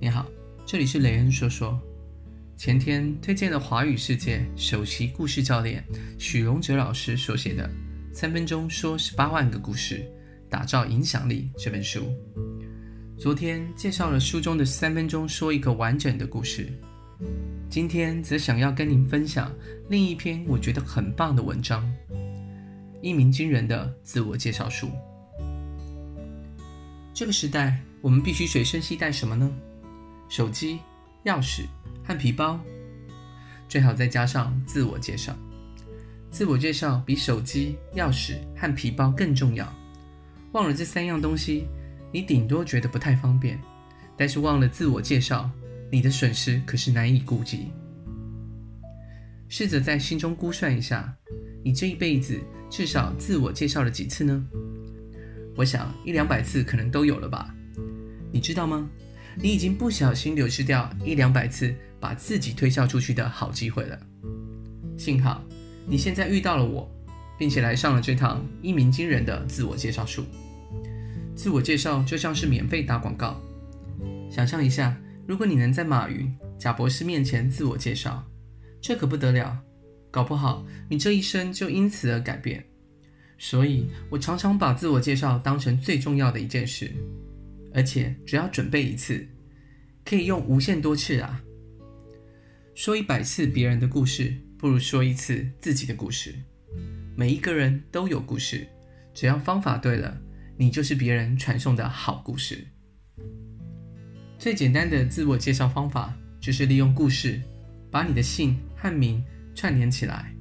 你好，这里是雷恩说说。前天推荐了华语世界首席故事教练许荣哲老师所写的《三分钟说十八万个故事，打造影响力》这本书。昨天介绍了书中的三分钟说一个完整的故事，今天则想要跟您分享另一篇我觉得很棒的文章——一鸣惊人的自我介绍书。这个时代，我们必须随身携带什么呢？手机、钥匙和皮包，最好再加上自我介绍。自我介绍比手机、钥匙和皮包更重要。忘了这三样东西，你顶多觉得不太方便；但是忘了自我介绍，你的损失可是难以估计。试着在心中估算一下，你这一辈子至少自我介绍了几次呢？我想一两百次可能都有了吧。你知道吗？你已经不小心流失掉一两百次把自己推销出去的好机会了。幸好你现在遇到了我，并且来上了这堂一鸣惊人的自我介绍术。自我介绍就像是免费打广告。想象一下，如果你能在马云、贾博士面前自我介绍，这可不得了，搞不好你这一生就因此而改变。所以我常常把自我介绍当成最重要的一件事。而且只要准备一次，可以用无限多次啊！说一百次别人的故事，不如说一次自己的故事。每一个人都有故事，只要方法对了，你就是别人传送的好故事。最简单的自我介绍方法，就是利用故事，把你的姓和名串联起来，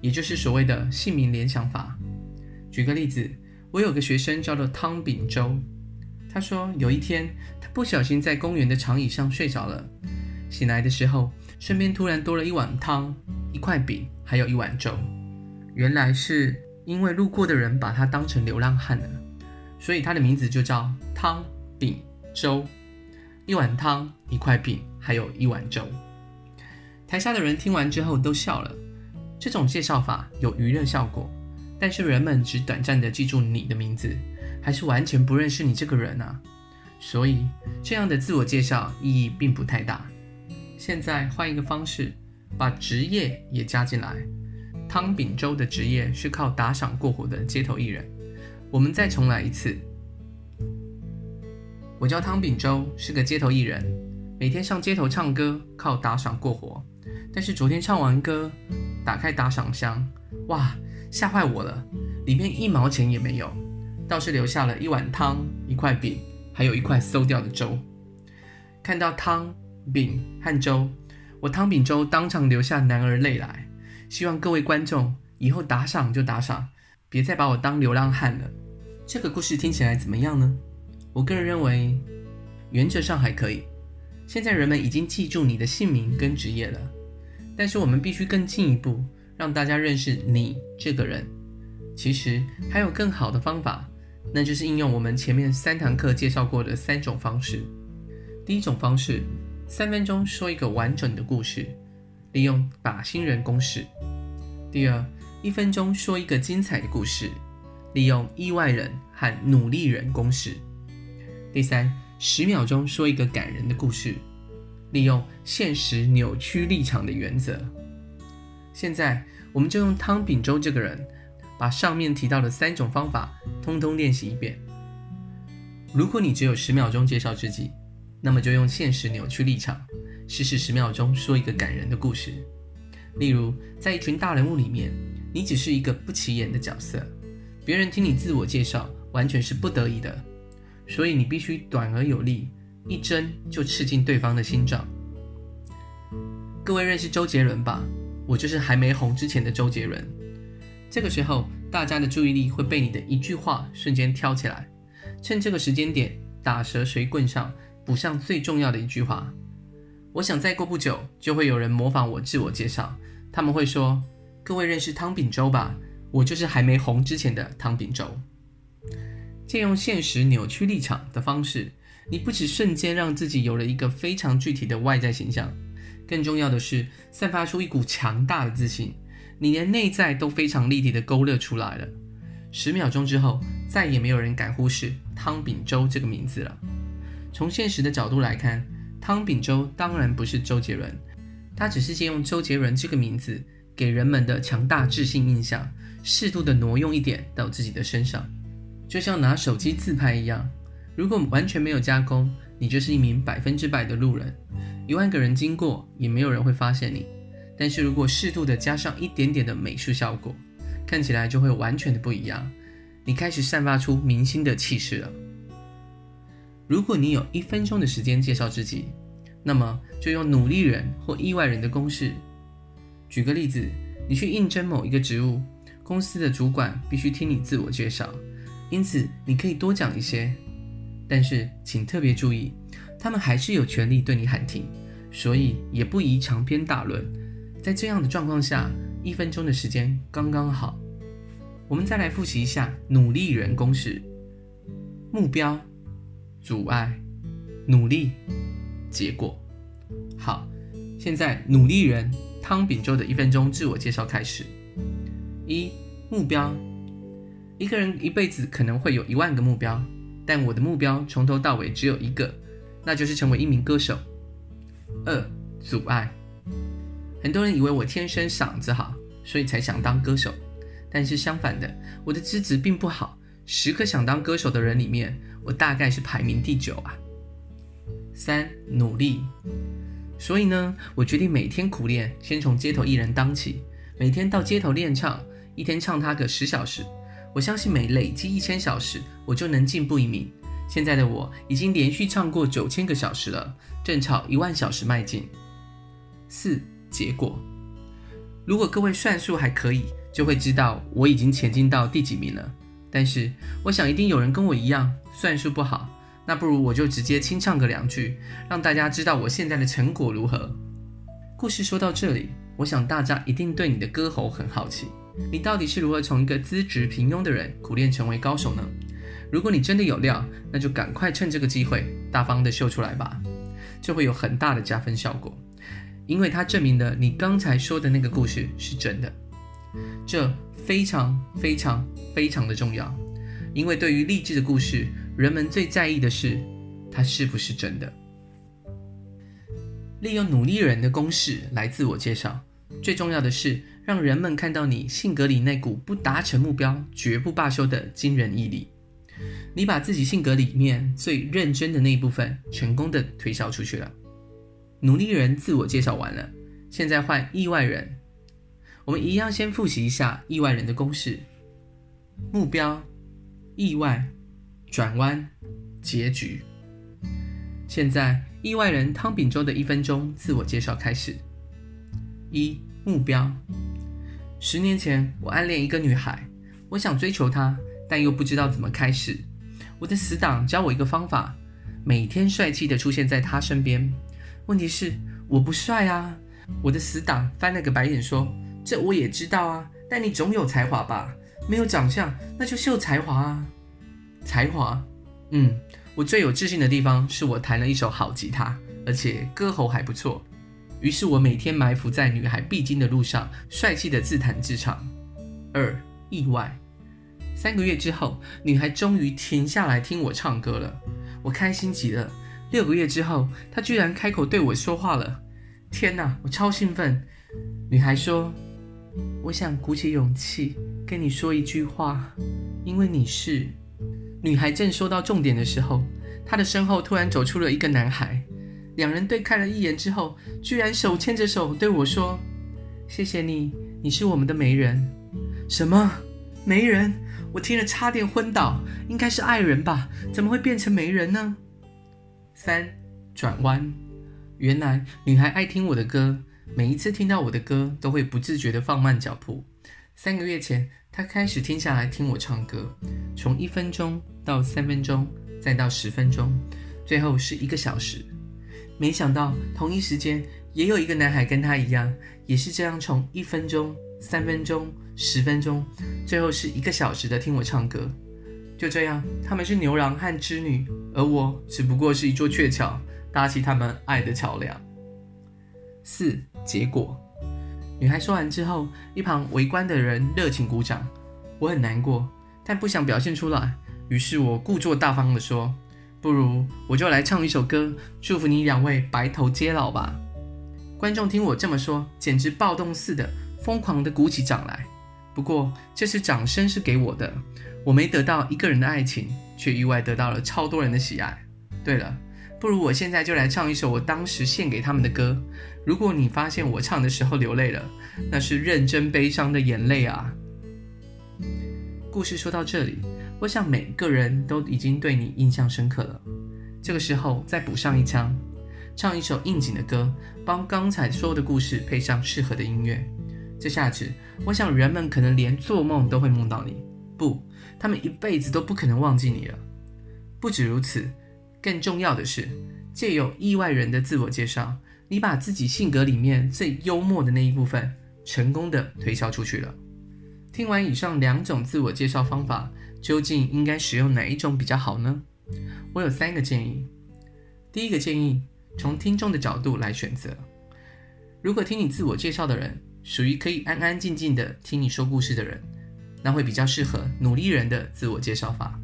也就是所谓的姓名联想法。举个例子，我有个学生叫做汤炳洲。他说：“有一天，他不小心在公园的长椅上睡着了。醒来的时候，身边突然多了一碗汤、一块饼，还有一碗粥。原来是因为路过的人把他当成流浪汉了，所以他的名字就叫汤饼粥。一碗汤、一块饼，还有一碗粥。”台下的人听完之后都笑了。这种介绍法有娱乐效果，但是人们只短暂地记住你的名字。还是完全不认识你这个人啊，所以这样的自我介绍意义并不太大。现在换一个方式，把职业也加进来。汤炳洲的职业是靠打赏过活的街头艺人。我们再重来一次。我叫汤炳洲，是个街头艺人，每天上街头唱歌，靠打赏过活。但是昨天唱完歌，打开打赏箱，哇，吓坏我了，里面一毛钱也没有。倒是留下了一碗汤、一块饼，还有一块馊掉的粥。看到汤、饼和粥，我汤饼粥当场流下男儿泪来。希望各位观众以后打赏就打赏，别再把我当流浪汉了。这个故事听起来怎么样呢？我个人认为，原则上还可以。现在人们已经记住你的姓名跟职业了，但是我们必须更进一步，让大家认识你这个人。其实还有更好的方法。那就是应用我们前面三堂课介绍过的三种方式。第一种方式，三分钟说一个完整的故事，利用靶心人公式。第二，一分钟说一个精彩的故事，利用意外人和努力人公式。第三，十秒钟说一个感人的故事，利用现实扭曲立场的原则。现在，我们就用汤炳洲这个人。把上面提到的三种方法通通练习一遍。如果你只有十秒钟介绍自己，那么就用现实扭曲立场，试试十秒钟说一个感人的故事。例如，在一群大人物里面，你只是一个不起眼的角色，别人听你自我介绍完全是不得已的，所以你必须短而有力，一针就刺进对方的心脏。各位认识周杰伦吧？我就是还没红之前的周杰伦。这个时候，大家的注意力会被你的一句话瞬间挑起来。趁这个时间点，打蛇随棍上，补上最重要的一句话。我想再过不久，就会有人模仿我自我介绍。他们会说：“各位认识汤炳洲吧？我就是还没红之前的汤炳洲。”借用现实扭曲立场的方式，你不止瞬间让自己有了一个非常具体的外在形象，更重要的是，散发出一股强大的自信。你连内在都非常立体的勾勒出来了。十秒钟之后，再也没有人敢忽视汤炳洲这个名字了。从现实的角度来看，汤秉周当然不是周杰伦，他只是借用周杰伦这个名字给人们的强大自信印象，适度的挪用一点到自己的身上，就像拿手机自拍一样。如果完全没有加工，你就是一名百分之百的路人，一万个人经过也没有人会发现你。但是如果适度的加上一点点的美术效果，看起来就会完全的不一样。你开始散发出明星的气势了。如果你有一分钟的时间介绍自己，那么就用努力人或意外人的公式。举个例子，你去应征某一个职务，公司的主管必须听你自我介绍，因此你可以多讲一些。但是请特别注意，他们还是有权利对你喊停，所以也不宜长篇大论。在这样的状况下，一分钟的时间刚刚好。我们再来复习一下努力人公式：目标、阻碍、努力、结果。好，现在努力人汤秉周的一分钟自我介绍开始。一、目标：一个人一辈子可能会有一万个目标。但我的目标从头到尾只有一个，那就是成为一名歌手。二、阻碍。很多人以为我天生嗓子好，所以才想当歌手。但是相反的，我的资质并不好。十个想当歌手的人里面，我大概是排名第九啊。三、努力。所以呢，我决定每天苦练，先从街头艺人当起，每天到街头练唱，一天唱他个十小时。我相信每累积一千小时，我就能进步一名。现在的我已经连续唱过九千个小时了，正朝一万小时迈进。四、结果。如果各位算数还可以，就会知道我已经前进到第几名了。但是我想一定有人跟我一样算数不好，那不如我就直接清唱个两句，让大家知道我现在的成果如何。故事说到这里，我想大家一定对你的歌喉很好奇。你到底是如何从一个资质平庸的人苦练成为高手呢？如果你真的有料，那就赶快趁这个机会大方的秀出来吧，就会有很大的加分效果，因为它证明了你刚才说的那个故事是真的。这非常非常非常的重要，因为对于励志的故事，人们最在意的是它是不是真的。利用努力人的公式来自我介绍，最重要的是。让人们看到你性格里那股不达成目标绝不罢休的惊人毅力。你把自己性格里面最认真的那一部分成功的推销出去了。努力人自我介绍完了，现在换意外人。我们一样先复习一下意外人的公式：目标、意外、转弯、结局。现在意外人汤秉周的一分钟自我介绍开始。一、目标。十年前，我暗恋一个女孩，我想追求她，但又不知道怎么开始。我的死党教我一个方法，每天帅气地出现在她身边。问题是，我不帅啊！我的死党翻了个白眼说：“这我也知道啊，但你总有才华吧？没有长相，那就秀才华啊！才华，嗯，我最有自信的地方是我弹了一首好吉他，而且歌喉还不错。”于是我每天埋伏在女孩必经的路上，帅气的自弹自唱。二、意外。三个月之后，女孩终于停下来听我唱歌了，我开心极了。六个月之后，他居然开口对我说话了。天哪，我超兴奋！女孩说：“我想鼓起勇气跟你说一句话，因为你是……”女孩正说到重点的时候，她的身后突然走出了一个男孩。两人对看了一眼之后，居然手牵着手对我说：“谢谢你，你是我们的媒人。”什么？媒人？我听了差点昏倒。应该是爱人吧？怎么会变成媒人呢？三，转弯。原来女孩爱听我的歌，每一次听到我的歌都会不自觉地放慢脚步。三个月前，她开始停下来听我唱歌，从一分钟到三分钟，再到十分钟，最后是一个小时。没想到同一时间也有一个男孩跟他一样，也是这样从一分钟、三分钟、十分钟，最后是一个小时的听我唱歌。就这样，他们是牛郎和织女，而我只不过是一座鹊桥，搭起他们爱的桥梁。四、结果，女孩说完之后，一旁围观的人热情鼓掌。我很难过，但不想表现出来，于是我故作大方地说。不如我就来唱一首歌，祝福你两位白头偕老吧。观众听我这么说，简直暴动似的，疯狂地鼓起掌来。不过这次掌声是给我的，我没得到一个人的爱情，却意外得到了超多人的喜爱。对了，不如我现在就来唱一首我当时献给他们的歌。如果你发现我唱的时候流泪了，那是认真悲伤的眼泪啊。故事说到这里，我想每个人都已经对你印象深刻了。这个时候再补上一枪，唱一首应景的歌，帮刚才说的故事配上适合的音乐。这下子，我想人们可能连做梦都会梦到你，不，他们一辈子都不可能忘记你了。不止如此，更重要的是，借由意外人的自我介绍，你把自己性格里面最幽默的那一部分，成功的推销出去了。听完以上两种自我介绍方法，究竟应该使用哪一种比较好呢？我有三个建议。第一个建议，从听众的角度来选择。如果听你自我介绍的人属于可以安安静静的听你说故事的人，那会比较适合努力人的自我介绍法。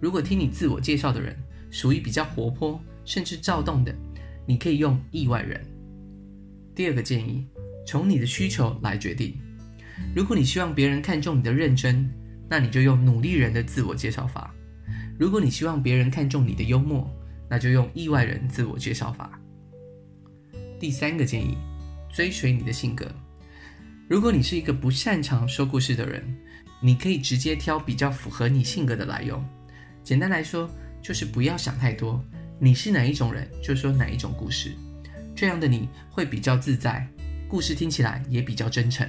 如果听你自我介绍的人属于比较活泼甚至躁动的，你可以用意外人。第二个建议，从你的需求来决定。如果你希望别人看重你的认真，那你就用努力人的自我介绍法；如果你希望别人看重你的幽默，那就用意外人自我介绍法。第三个建议，追随你的性格。如果你是一个不擅长说故事的人，你可以直接挑比较符合你性格的来用。简单来说，就是不要想太多，你是哪一种人，就说哪一种故事。这样的你会比较自在，故事听起来也比较真诚。